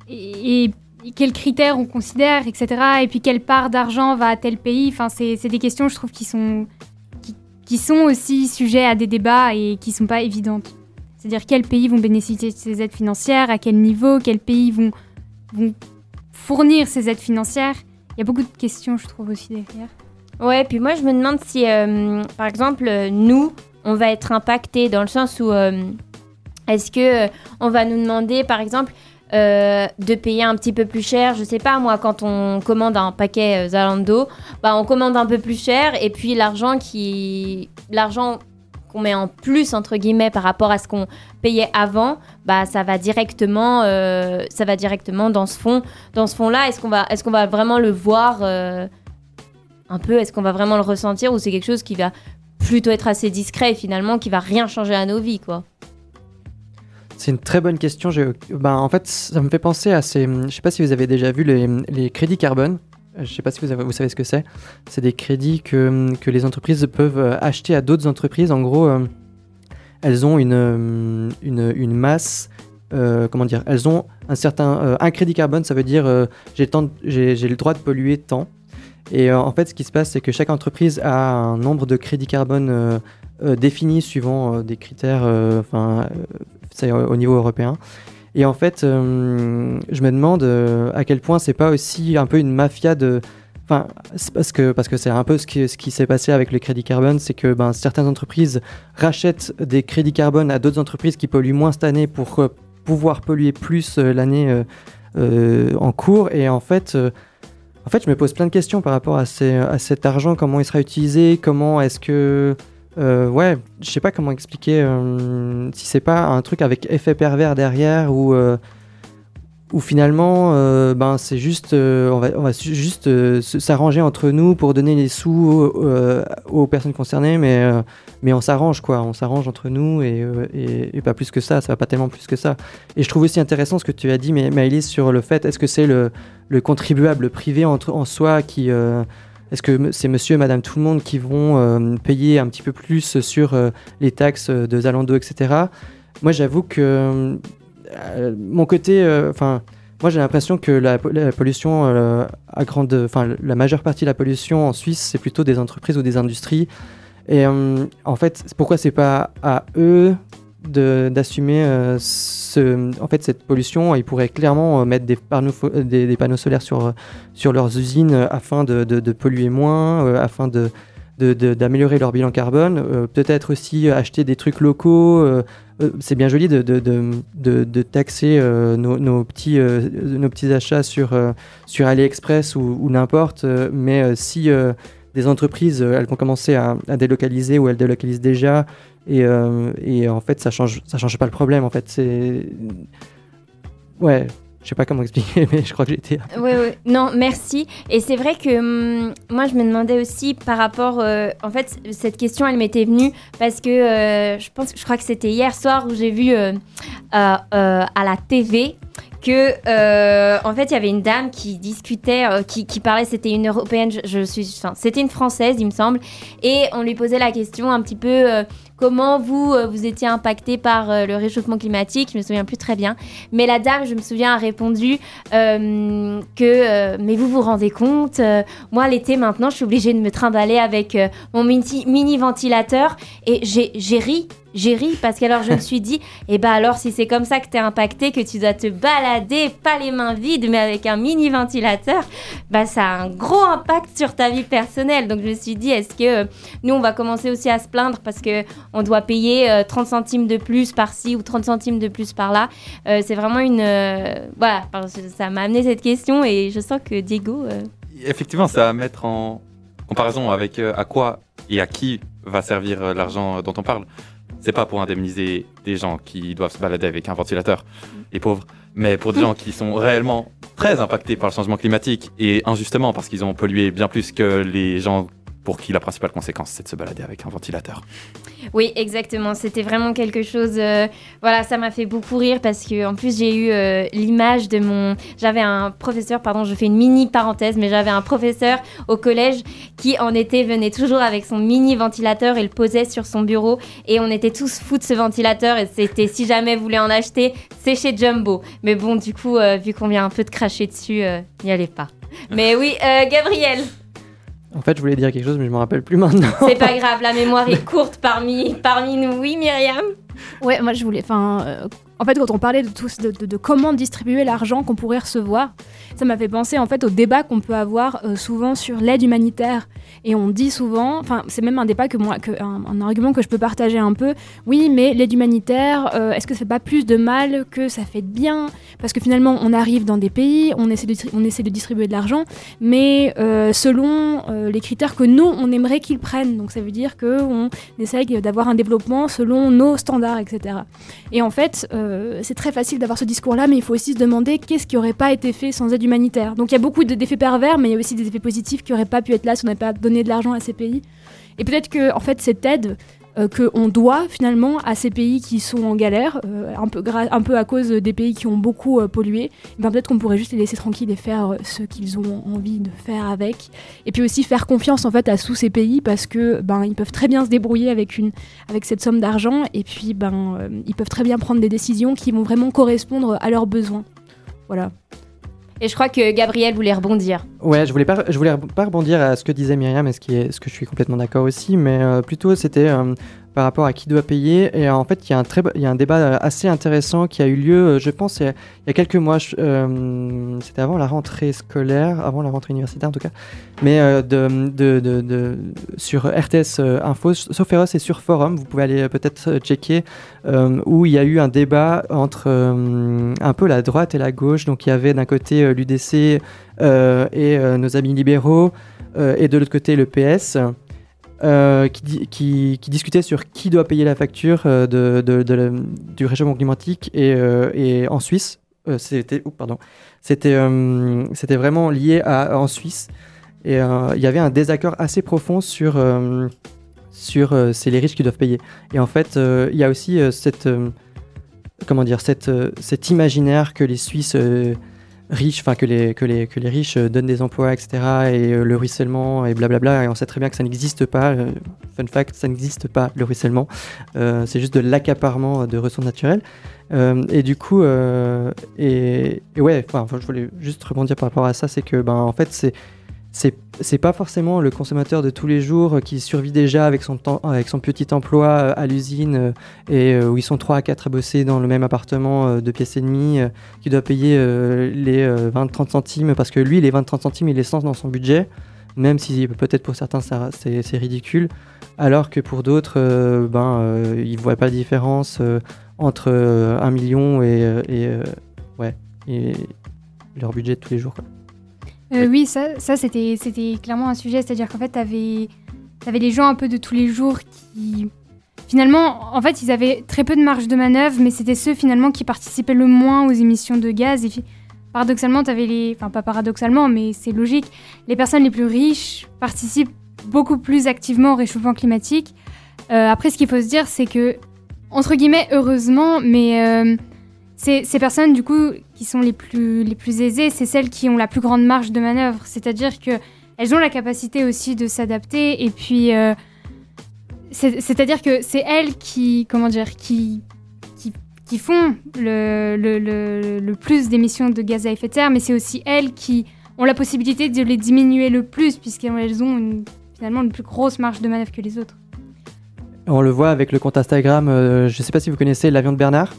et, quels critères on considère, etc. Et puis quelle part d'argent va à tel pays. Enfin, c'est des questions, je trouve, qui sont qui, qui sont aussi sujets à des débats et qui sont pas évidentes. C'est-à-dire quels pays vont bénéficier de ces aides financières, à quel niveau, quels pays vont, vont fournir ces aides financières? Il y a beaucoup de questions, je trouve, aussi derrière. Ouais, puis moi je me demande si, euh, par exemple, euh, nous, on va être impacté dans le sens où est-ce que euh, on va nous demander, par exemple, euh, de payer un petit peu plus cher, je sais pas moi, quand on commande un paquet euh, Zalando, bah on commande un peu plus cher et puis l'argent qui, l'argent qu'on met en plus entre guillemets par rapport à ce qu'on payait avant, bah ça va directement, ça va directement dans ce fond, dans ce fond là. Est-ce qu'on va, est-ce qu'on va vraiment le voir un peu? Est-ce qu'on va vraiment le ressentir ou c'est quelque chose qui va plutôt être assez discret et finalement qui va rien changer à nos vies quoi? C'est une très bonne question. Ben, en fait, ça me fait penser à ces. Je sais pas si vous avez déjà vu les, crédits carbone. Euh, Je sais pas si vous, avez- vous savez ce que c'est. C'est des crédits que, que les entreprises peuvent euh, acheter à d'autres entreprises. En gros, euh, elles ont une, une, masse. comment dire Elles ont un certain. un crédit carbone, ça veut dire j'ai le droit de polluer tant. Et en fait, ce qui se passe, c'est que chaque entreprise a un nombre de crédits carbone défini suivant des critères. Euh, Enfin, euh, c'est au au niveau européen. Et en fait, euh, je me demande euh, à quel point c'est pas aussi un peu une mafia de. Enfin, parce que parce que c'est un peu ce qui, ce qui s'est passé avec le crédit carbone, c'est que ben, certaines entreprises rachètent des crédits carbone à d'autres entreprises qui polluent moins cette année pour euh, pouvoir polluer plus l'année en cours. Et en fait, en fait, je me pose plein de questions par rapport à, ces- à cet argent, comment il sera utilisé, comment est-ce que euh, ouais, je sais pas comment expliquer euh, si c'est pas un truc avec effet pervers derrière ou euh, ou finalement euh, ben c'est juste euh, on va on va juste s'arranger entre nous pour donner les sous aux personnes concernées mais mais on s'arrange quoi, on s'arrange entre nous et, et, pas plus que ça, ça va pas tellement plus que ça. Et je trouve aussi intéressant ce que tu as dit mais Maëlys sur le fait est-ce que c'est le, le contribuable privé entre, en soi qui est-ce que c'est monsieur et madame tout le monde qui vont euh, payer un petit peu plus sur euh, les taxes de Zalando, etc. Moi, j'avoue que euh, mon côté, euh, enfin, moi j'ai l'impression que la, la pollution, euh, à grande, enfin, la majeure partie de la pollution en Suisse, c'est plutôt des entreprises ou des industries. Et euh, en fait, pourquoi c'est pas à eux d'assumer euh, en fait, cette pollution. Ils pourraient clairement euh, mettre des panneaux, fo- euh, des, panneaux solaires sur, leurs usines afin de, polluer moins, afin d'améliorer leur bilan carbone, peut-être aussi acheter des trucs locaux. c'est bien joli de, taxer nos, petits, achats sur, AliExpress ou, n'importe, mais si des entreprises elles vont commencer à délocaliser ou elles délocalisent déjà, et, euh, et en fait ça change, ça change pas le problème. En fait, c'est ouais, je sais pas comment expliquer, [laughs] mais je crois que été Oui, oui. Non, merci. Et c'est vrai que hum, moi, je me demandais aussi par rapport. euh, en fait, cette question, elle m'était venue parce que euh, je pense, je crois que c'était hier soir où j'ai vu à la TV que en fait il y avait une dame qui discutait qui, parlait c'était une européenne je, suis enfin c'était une française il me semble et on lui posait la question un petit peu comment vous, euh, vous étiez impacté par euh, le réchauffement climatique? Je me souviens plus très bien. Mais la dame, je me souviens, a répondu euh, que, mais vous vous rendez compte, moi l'été maintenant, je suis obligée de me trimballer avec mon mini, ventilateur. Et j'ai ri. J'ai ri parce qu'alors je me suis dit, [laughs] et bah alors si c'est comme ça que t'es impacté, que tu dois te balader, pas les mains vides, mais avec un mini ventilateur, bah ça a un gros impact sur ta vie personnelle. Donc je me suis dit, est-ce que euh, nous on va commencer aussi à se plaindre parce que on doit payer euh, 30 centimes de plus par-ci ou 30 centimes de plus par-là? Euh, C'est vraiment une, euh, voilà, ça m'a amené cette question et je sens que Diego. Effectivement, ça à mettre en comparaison avec à quoi et à qui va servir l'argent dont on parle. C'est pas pour indemniser des gens qui doivent se balader avec un ventilateur, les pauvres, mais pour des gens qui sont réellement très impactés par le changement climatique et injustement parce qu'ils ont pollué bien plus que les gens pour qui la principale conséquence c'est de se balader avec un ventilateur. Oui, exactement. C'était vraiment quelque chose. euh, voilà, ça m'a fait beaucoup rire parce que en plus j'ai eu euh, l'image de mon. J'avais un professeur, pardon, je fais une mini parenthèse, mais j'avais un professeur au collège qui en été venait toujours avec son mini ventilateur et le posait sur son bureau et on était tous fous de ce ventilateur et c'était si jamais vous voulez en acheter, c'est chez Jumbo. Mais bon, du coup, euh, vu qu'on vient un peu de cracher dessus, n'y allez pas. Mais oui, Gabriel, En fait, je voulais dire quelque chose, mais je me rappelle plus maintenant. c'est pas grave, la [laughs] mémoire est courte parmi, parmi nous. Oui, Myriam? Ouais, moi je voulais. Enfin, euh, en fait, quand on parlait de, tout, de, comment distribuer l'argent qu'on pourrait recevoir, ça m'a fait penser en fait au débat qu'on peut avoir euh, souvent sur l'aide humanitaire. Et on dit souvent, enfin, c'est même un débat que moi, un, argument que je peux partager un peu. Oui, mais l'aide humanitaire, euh, est-ce que ça fait pas plus de mal que ça fait de bien? Parce que finalement, on arrive dans des pays, on essaie de, on essaie de distribuer de l'argent, mais euh, selon les critères que nous, on aimerait qu'ils prennent. Donc ça veut dire que on essaye d'avoir un développement selon nos standards, etc. Et en fait, c'est très facile d'avoir ce discours-là, mais il faut aussi se demander qu'est-ce qui n'aurait pas été fait sans aide humanitaire. Donc il y a beaucoup de- d'effets pervers, mais il y a aussi des effets positifs qui n'auraient pas pu être là si on n'avait pas donné de l'argent à ces pays. Et peut-être que, en fait, cette aide euh, qu'on doit finalement à ces pays qui sont en galère, euh, un, peu à cause des pays qui ont beaucoup euh, pollué, eh ben, peut-être qu'on pourrait juste les laisser tranquilles et faire euh, ce qu'ils ont envie de faire avec. Et puis aussi faire confiance en fait à tous ces pays parce que ben ils peuvent très bien se débrouiller avec cette somme d'argent et puis ben ils peuvent très bien prendre des décisions qui vont vraiment correspondre à leurs besoins. Voilà. Et je crois que Gabriel voulait rebondir. Ouais, je voulais pas, je rebondir à ce que disait Myriam, et ce que je suis complètement d'accord aussi, mais euh, plutôt c'était euh, par rapport à qui doit payer. Et en fait, il y, a un y a un débat euh, assez intéressant qui a eu lieu, euh, je pense, il y a, quelques mois. euh, c'était avant la rentrée scolaire, avant la rentrée universitaire en tout cas, mais de, de, de, sur RTS Info, sauf erreur, c'est sur Forum, vous pouvez aller peut-être checker, où il y a eu un débat entre un peu la droite et la gauche. Donc il y avait d'un côté l'UDC et nos amis libéraux, et de l'autre côté le PS, euh, qui, qui, discutaient sur qui doit payer la facture euh, de, du réchauffement climatique et, euh, en Suisse. c'était pardon c'était c'était vraiment lié à en Suisse et il y avait un désaccord assez profond sur sur c'est les riches qui doivent payer et en fait il y a aussi cette comment dire cette cet imaginaire que les Suisses riches, enfin que les, que, les, que les riches euh, donnent des emplois, etc. Et euh, le ruissellement et blablabla. Et on sait très bien que ça n'existe pas. euh, fun fact, ça n'existe pas le ruissellement. C'est juste de l'accaparement de ressources naturelles. Et du coup, et, ouais, enfin, je voulais juste rebondir par rapport à ça, c'est que ben en fait c'est c'est pas forcément le consommateur de tous les jours qui survit déjà avec son petit emploi euh, à l'usine euh, et euh, où ils sont 3 à 4 à bosser dans le même appartement de pièces et demie qui doit payer les 20-30 centimes parce que lui, les 20-30 centimes, il les sent dans son budget, même si peut-être pour certains c'est ridicule, alors que pour d'autres, ben, ils voient pas la différence entre un million et, leur budget de tous les jours. Euh, oui, ça, ça c'était, c'était clairement un sujet. C'est-à-dire qu'en fait, tu avais, les gens un peu de tous les jours qui. Finalement, en fait, ils avaient très peu de marge de manœuvre, mais c'était ceux finalement qui participaient le moins aux émissions de gaz. Et paradoxalement, tu avais les. Enfin, pas paradoxalement, mais c'est logique. Les personnes les plus riches participent beaucoup plus activement au réchauffement climatique. Euh, après, ce qu'il faut se dire, c'est que, entre guillemets, heureusement, mais. euh, ces, personnes, du coup, qui sont les plus, les plus aisées, c'est celles qui ont la plus grande marge de manœuvre. C'est-à-dire que elles ont la capacité aussi de s'adapter. Et puis, euh, c'est- c'est-à-dire que c'est elles qui, comment dire, qui, qui, font le, le, le, le plus d'émissions de gaz à effet de serre, mais c'est aussi elles qui ont la possibilité de les diminuer le plus, puisqu'elles ont finalement une plus grosse marge de manœuvre que les autres. On le voit avec le compte Instagram, euh, je sais pas si vous connaissez l'avion de Bernard.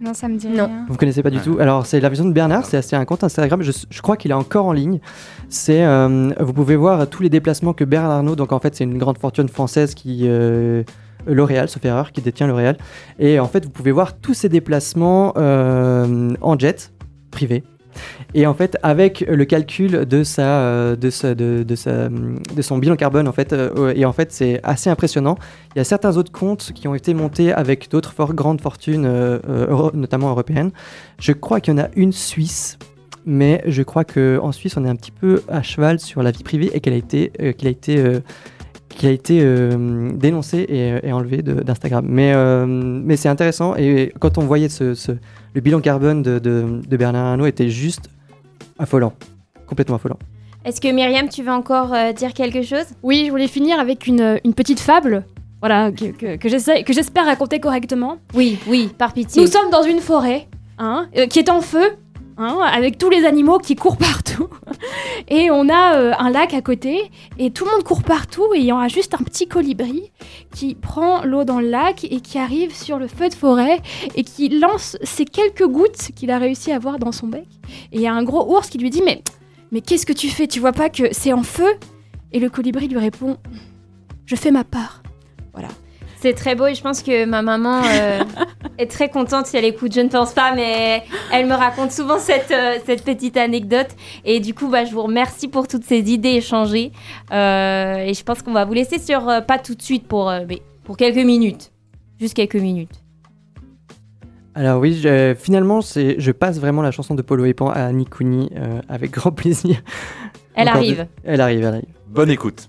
Non, ça me dit Non. rien. Vous connaissez pas du Ouais. tout. Alors c'est l'avion de Bernard, c'est c'est un compte Instagram. Je, je crois qu'il est encore en ligne. C'est, euh, vous pouvez voir tous les déplacements que Bernard Arnault. Donc en fait c'est une grande fortune française qui euh, L'Oréal, sauf erreur, qui détient L'Oréal. Et en fait vous pouvez voir tous ces déplacements euh, en jet privé. Et en fait, avec le calcul de sa, euh, de son bilan carbone, en fait, euh, et en fait, c'est assez impressionnant. Il y a certains autres comptes qui ont été montés avec d'autres grandes fortunes, euh, notamment européennes. Je crois qu'il y en a une suisse, mais je crois qu'en Suisse, on est un petit peu à cheval sur la vie privée et qu'elle a été, a été, qui a été euh, dénoncé et, et enlevé de- d'Instagram. Mais, euh, mais c'est intéressant et quand on voyait ce, ce- le bilan carbone de, de, de Bernard Arnault était juste affolant, complètement affolant. Est-ce que Myriam, tu veux encore euh, dire quelque chose? Oui, je voulais finir avec une, une petite fable. Voilà, que, que, que j'espère raconter correctement. Oui, oui, par pitié. Nous sommes dans une forêt, hein, euh, qui est en feu, hein, avec tous les animaux qui courent partout. [laughs] Et on a euh, un lac à côté, et tout le monde court partout, et il y en a juste un petit colibri qui prend l'eau dans le lac et qui arrive sur le feu de forêt et qui lance ces quelques gouttes qu'il a réussi à avoir dans son bec. Et il y a un gros ours qui lui dit Mais, mais qu'est-ce que tu fais? Tu vois pas que c'est en feu? Et le colibri lui répond Je fais ma part. C'est très beau et je pense que ma maman euh, [laughs] est très contente si elle écoute. Je ne pense pas, mais elle me raconte souvent cette, euh, cette petite anecdote. Et du coup, bah, je vous remercie pour toutes ces idées échangées. Euh, et je pense qu'on va vous laisser sur, euh, pas tout de suite, pour, euh, mais pour quelques minutes. Juste quelques minutes. Alors oui, je- finalement, c'est, je passe vraiment la chanson de Polo et Pan à Nikuni euh, avec grand [laughs] plaisir. Elle Encore arrive. deux- Elle arrive, elle arrive. Bonne écoute.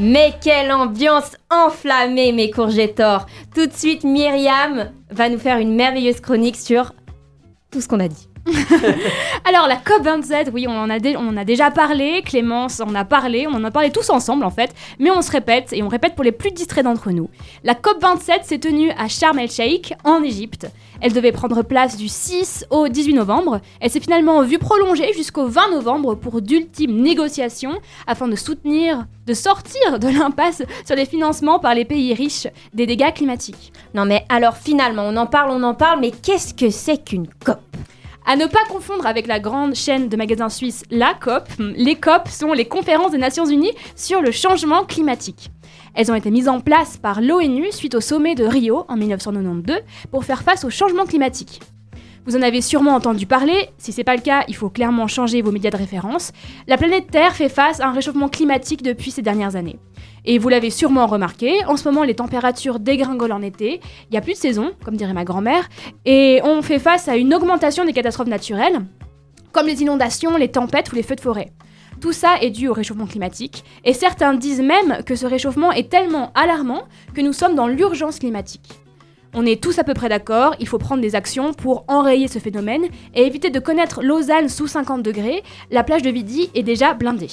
Mais quelle ambiance enflammée, mes courgettors Tout de suite, Myriam va nous faire une merveilleuse chronique sur tout ce qu'on a dit. [laughs] Alors la COP27, oui, on en, a déjà parlé, Clémence en a parlé, on en a parlé tous ensemble en fait, mais on se répète, et on répète pour les plus distraits d'entre nous. La COP27 s'est tenue à Sharm el-Sheikh, en Égypte. Elle devait prendre place du 6 au 18 novembre. Elle s'est finalement vue prolongée jusqu'au 20 novembre pour d'ultimes négociations afin de soutenir, de sortir de l'impasse sur les financements par les pays riches des dégâts climatiques. Non mais alors finalement, on en parle, on en parle, mais qu'est-ce que c'est qu'une COP À ne pas confondre avec la grande chaîne de magasins suisses La COP, les COP sont les conférences des Nations Unies sur le changement climatique. Elles ont été mises en place par l'ONU suite au sommet de Rio en 1992 pour faire face au changement climatique. Vous en avez sûrement entendu parler, si c'est pas le cas, il faut clairement changer vos médias de référence. La planète Terre fait face à un réchauffement climatique depuis ces dernières années. Et vous l'avez sûrement remarqué, en ce moment les températures dégringolent en été, il n'y a plus de saison, comme dirait ma grand-mère, et on fait face à une augmentation des catastrophes naturelles, comme les inondations, les tempêtes ou les feux de forêt. Tout ça est dû au réchauffement climatique, et certains disent même que ce réchauffement est tellement alarmant que nous sommes dans l'urgence climatique. On est tous à peu près d'accord, il faut prendre des actions pour enrayer ce phénomène et éviter de connaître Lausanne sous 50 degrés, la plage de Vidi est déjà blindée.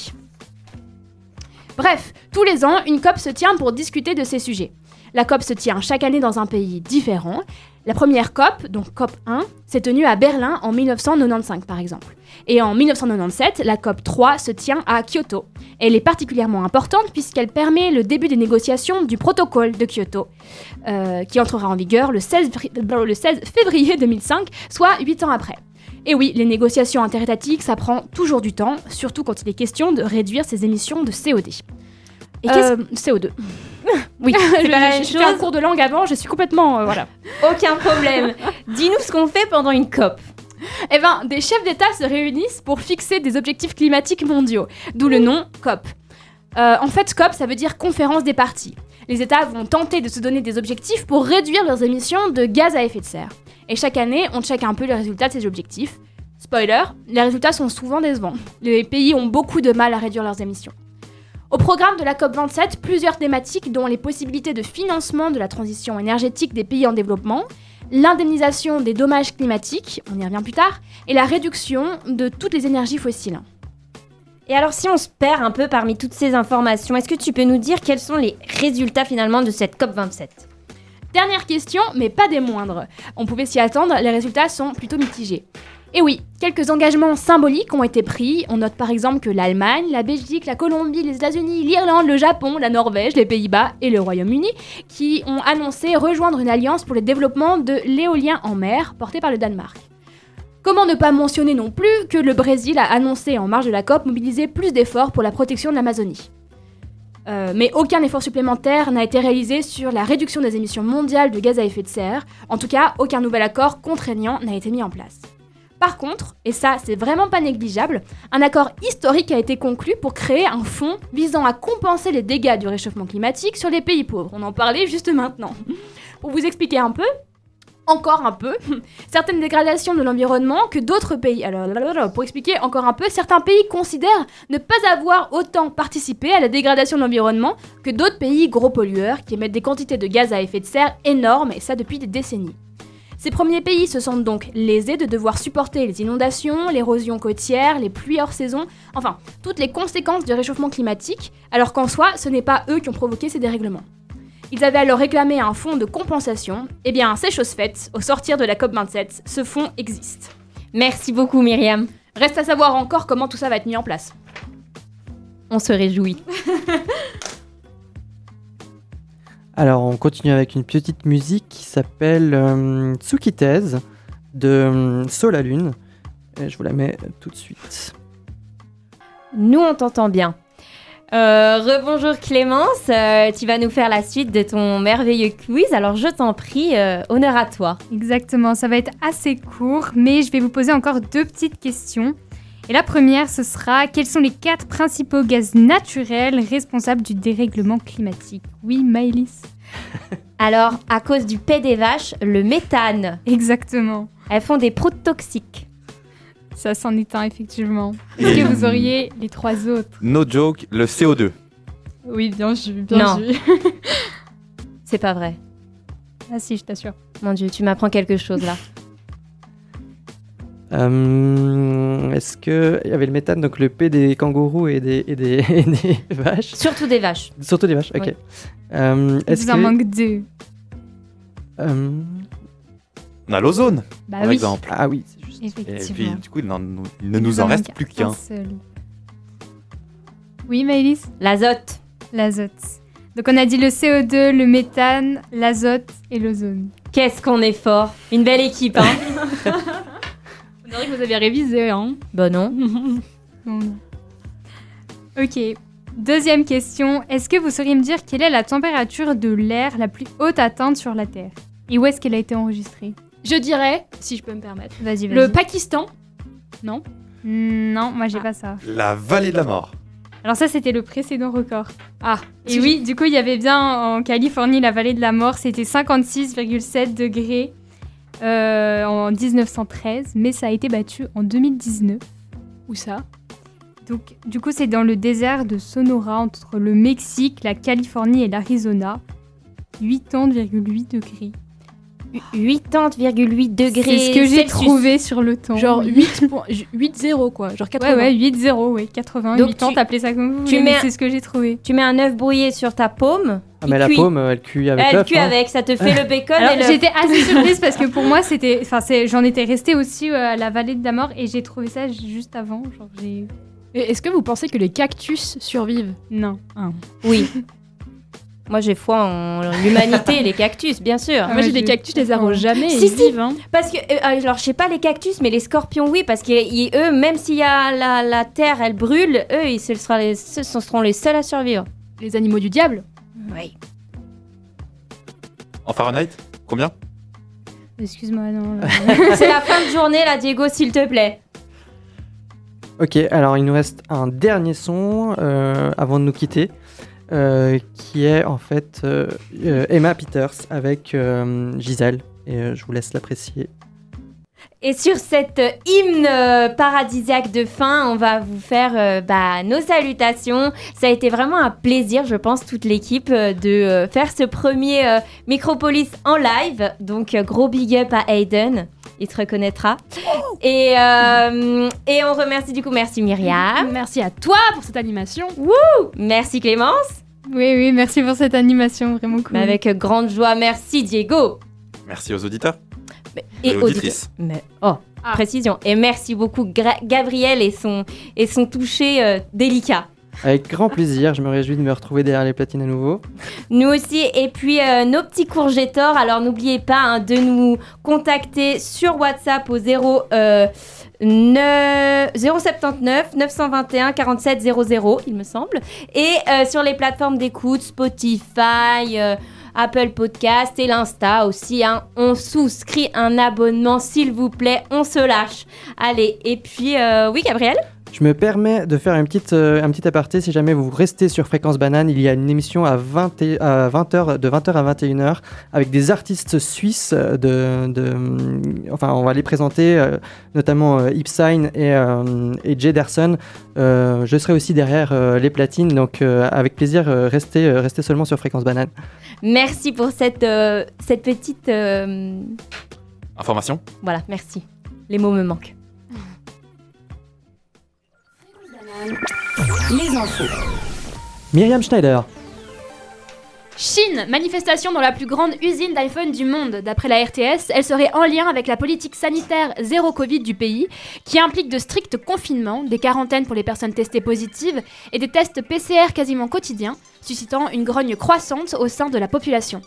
Bref, tous les ans, une COP se tient pour discuter de ces sujets. La COP se tient chaque année dans un pays différent. La première COP, donc COP 1, s'est tenue à Berlin en 1995 par exemple. Et en 1997, la COP 3 se tient à Kyoto. Elle est particulièrement importante puisqu'elle permet le début des négociations du protocole de Kyoto, euh, qui entrera en vigueur le 16, fri- le 16 février 2005, soit 8 ans après. Et oui, les négociations interétatiques, ça prend toujours du temps, surtout quand il est question de réduire ses émissions de CO2. Et qu'est-ce Euh, CO2. [laughs] oui, C'est pas la même j'ai fait un cours de langue avant, je suis complètement... euh, voilà. [laughs] Aucun problème. Dis-nous ce qu'on fait pendant une COP. Eh ben, des chefs d'État se réunissent pour fixer des objectifs climatiques mondiaux, d'où le nom COP. Euh, en fait, COP, ça veut dire conférence des parties. Les États vont tenter de se donner des objectifs pour réduire leurs émissions de gaz à effet de serre. Et chaque année, on check un peu les résultats de ces objectifs. Spoiler, les résultats sont souvent décevants. Les pays ont beaucoup de mal à réduire leurs émissions. Au programme de la COP27, plusieurs thématiques dont les possibilités de financement de la transition énergétique des pays en développement, l'indemnisation des dommages climatiques, on y revient plus tard, et la réduction de toutes les énergies fossiles. Et alors, si on se perd un peu parmi toutes ces informations, est-ce que tu peux nous dire quels sont les résultats finalement de cette COP27? Dernière question, mais pas des moindres. On pouvait s'y attendre, les résultats sont plutôt mitigés. Et oui, quelques engagements symboliques ont été pris. On note par exemple que l'Allemagne, la Belgique, la Colombie, les États-Unis, l'Irlande, le Japon, la Norvège, les Pays-Bas et le Royaume-Uni qui ont annoncé rejoindre une alliance pour le développement de l'éolien en mer porté par le Danemark. Comment ne pas mentionner non plus que le Brésil a annoncé en marge de la COP mobiliser plus d'efforts pour la protection de l'Amazonie? Euh, mais aucun effort supplémentaire n'a été réalisé sur la réduction des émissions mondiales de gaz à effet de serre. En tout cas, aucun nouvel accord contraignant n'a été mis en place. Par contre, et ça c'est vraiment pas négligeable, un accord historique a été conclu pour créer un fonds visant à compenser les dégâts du réchauffement climatique sur les pays pauvres. On en parlait juste maintenant. [laughs] Pour vous expliquer un peu, encore un peu, [laughs] certaines dégradations de l'environnement que d'autres pays. Alors, là, là, là, pour expliquer encore un peu, certains pays considèrent ne pas avoir autant participé à la dégradation de l'environnement que d'autres pays gros pollueurs qui émettent des quantités de gaz à effet de serre énormes, et ça depuis des décennies. Ces premiers pays se sentent donc lésés de devoir supporter les inondations, l'érosion côtière, les pluies hors saison, enfin, toutes les conséquences du réchauffement climatique, alors qu'en soi, ce n'est pas eux qui ont provoqué ces dérèglements. Ils avaient alors réclamé un fonds de compensation. Eh bien, c'est chose faite, au sortir de la COP27, ce fonds existe. Merci beaucoup Myriam. Reste à savoir encore comment tout ça va être mis en place. On se réjouit. [laughs] Alors, on continue avec une petite musique qui s'appelle euh, Tsukitez de euh, Sol à Lune. Et je vous la mets tout de suite. Nous, on t'entend bien. Euh, Rebonjour Clémence, euh, tu vas nous faire la suite de ton merveilleux quiz, alors je t'en prie, euh, honneur à toi. Exactement, ça va être assez court, mais je vais vous poser encore deux petites questions. Et la première, ce sera quels sont les quatre principaux gaz naturels responsables du dérèglement climatique? Oui, Maëlys [laughs] Alors, à cause du paix des vaches, le méthane, Exactement. elles font des proutes toxiques. Ça s'en est un, effectivement. Est-ce que vous auriez les trois autres? No joke, le CO2. Oui, bien vu, bien Non. vu. C'est pas vrai. Ah si, je t'assure. Mon dieu, tu m'apprends quelque chose là. [laughs] Euh, Est-ce que il y avait le méthane, donc le P des kangourous et des, et des, [laughs] et des vaches? Surtout des vaches. Surtout des vaches, ok. Oui. Euh, Il vous en que manque deux. euh, On a l'ozone, Bah par oui, exemple. ah oui, c'est juste. Et puis, du coup, il, ne Il nous en reste plus un qu'un. seul. Oui, Maëlys? L'azote. L'azote. Donc on a dit le CO2, le méthane, l'azote et l'ozone. Qu'est-ce qu'on est fort. Une belle équipe, hein [laughs] On dirait que vous avez révisé, hein Bah [laughs] non. Ok. Deuxième question. Est-ce que vous sauriez me dire quelle est la température de l'air la plus haute atteinte sur la Terre? Et où est-ce qu'elle a été enregistrée? Je dirais, si je peux me permettre, Vas-y, vas-y. le Pakistan. Non? Non, moi j'ai Ah. pas ça. La vallée de la mort. Alors ça, c'était le précédent record. Ah, Et oui, du coup, il y avait bien en Californie la vallée de la mort, c'était 56,7 degrés euh, en 1913, mais ça a été battu en 2019. Où ça? Donc, du coup, c'est dans le désert de Sonora, entre le Mexique, la Californie et l'Arizona. 80,8 degrés. 80,8 degrés. C'est ce que j'ai trouvé sur le temps. Genre Oui. 8 points- 8-0 quoi, genre 80. Ouais, ouais, 8-0, ouais, 80, Donc 80, tu- t'appelez ça comme vous tu voulez, c'est ce que j'ai trouvé. Tu mets un œuf brouillé sur ta paume. Ah, mais la cuit. paume, elle cuit avec Elle cuit hein. avec, ça te fait le bacon Alors et le... j'étais assez [laughs] surprise parce que pour moi c'était, enfin j'en étais restée aussi euh, à la vallée de la mort et j'ai trouvé ça juste avant, genre j'ai, Est-ce que vous pensez que les cactus survivent? Non. Oui. [laughs] Moi j'ai foi en l'humanité et les cactus, bien sûr. Ah, Moi j'ai je- des cactus, je les arrose jamais Si, ils si. vivent. Hein. Parce que, euh, alors je sais pas les cactus, mais les scorpions oui, parce que ils- eux, même s'il y a la, la terre, elle brûle, eux, ils, ce, sera les, ce seront les seuls à survivre. Les animaux du diable. Oui. En Fahrenheit Combien? Excuse-moi, non. [laughs] C'est la fin de journée là, Diego, s'il te plaît. Ok, alors il nous reste un dernier son euh, avant de nous quitter, euh, qui est en fait euh, euh, Emma Peters avec Gisèle. Et je vous laisse l'apprécier. Et sur cette hymne paradisiaque de fin, on va vous faire bah, nos salutations. Ça a été vraiment un plaisir, je pense, toute l'équipe, de faire ce premier Micropolis en live. Donc, gros big up à Aiden. Il te reconnaîtra. Et, euh, et on remercie du coup, merci Myriam, Merci à toi pour cette animation. merci Clémence, Oui, oui, merci pour cette animation, vraiment cool. mais avec grande joie, merci Diego. Merci aux auditeurs. Et Et auditrices. Mais, oh, Ah. précision. Et merci beaucoup Gra- Gabriel et son, et son toucher euh, délicat. Avec grand plaisir, je me réjouis de me retrouver derrière les platines à nouveau. Nous aussi, et puis euh, nos petits courgettors. Alors n'oubliez pas hein, de nous contacter sur WhatsApp au 0, euh, 9 079 921 47 00, il me semble. Et euh, sur les plateformes d'écoute, Spotify, euh, Apple Podcast et l'Insta aussi. hein. On souscrit un abonnement, s'il vous plaît, on se lâche. Allez, et puis, oui, Gabriel? Je me permets de faire une petite, euh, un petit aparté. Si jamais vous restez sur Fréquence Banane, il y a une émission à 20, et- à 20h, de 20h à 21h avec des artistes suisses. De, de- enfin, on va les présenter, euh, notamment euh, Ipsign et, euh, et Jay Derson. Euh, je serai aussi derrière euh, les platines, donc euh, avec plaisir, euh, restez, euh, restez seulement sur Fréquence Banane. Merci pour cette, euh, cette petite... euh, Information? Voilà, merci. Les mots me manquent. Les infos. Myriam Schneider. Chine, manifestation dans la plus grande usine d'iPhone du monde. D'après la RTS, elle serait en lien avec la politique sanitaire zéro Covid du pays, qui implique de stricts confinements, des quarantaines pour les personnes testées positives et des tests PCR quasiment quotidiens, suscitant une grogne croissante au sein de la population.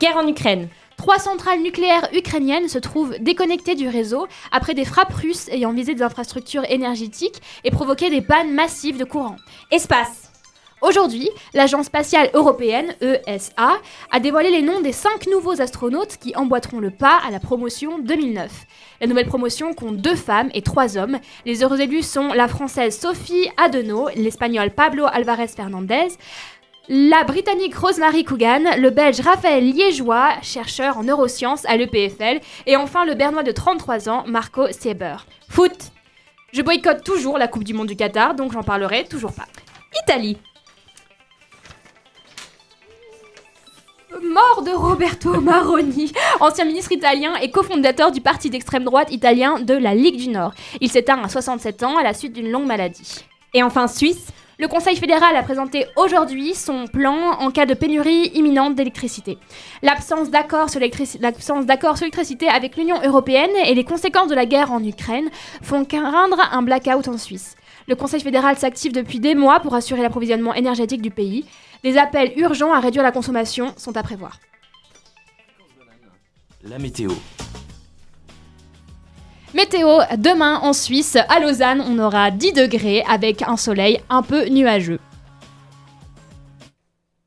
Guerre en Ukraine. Trois centrales nucléaires ukrainiennes se trouvent déconnectées du réseau après des frappes russes ayant visé des infrastructures énergétiques et provoqué des pannes massives de courant. Espace. Aujourd'hui, l'Agence spatiale européenne, ESA, a dévoilé les noms des cinq nouveaux astronautes qui emboîteront le pas à la promotion 2009. La nouvelle promotion compte deux femmes et trois hommes. Les heureux élus sont la française Sophie Adenau, l'espagnol Pablo Alvarez Fernandez, la britannique Rosemary Coogan, le belge Raphaël Liégeois, chercheur en neurosciences à l'EPFL, et enfin le bernois de 33 ans, Marco Sieber. Foot. Je boycotte toujours la Coupe du Monde du Qatar, donc j'en parlerai toujours pas. Italie. Mort de Roberto [laughs] Maroni, ancien ministre italien et cofondateur du parti d'extrême droite italien de la Ligue du Nord. Il s'éteint à 67 ans à la suite d'une longue maladie. Et enfin Suisse. Le Conseil fédéral a présenté aujourd'hui son plan en cas de pénurie imminente d'électricité. L'absence d'accord sur l'électricité avec l'Union européenne et les conséquences de la guerre en Ukraine font craindre un blackout en Suisse. Le Conseil fédéral s'active depuis des mois pour assurer l'approvisionnement énergétique du pays. Des appels urgents à réduire la consommation sont à prévoir. La météo. Météo, demain en Suisse, à Lausanne, on aura 10 degrés avec un soleil un peu nuageux.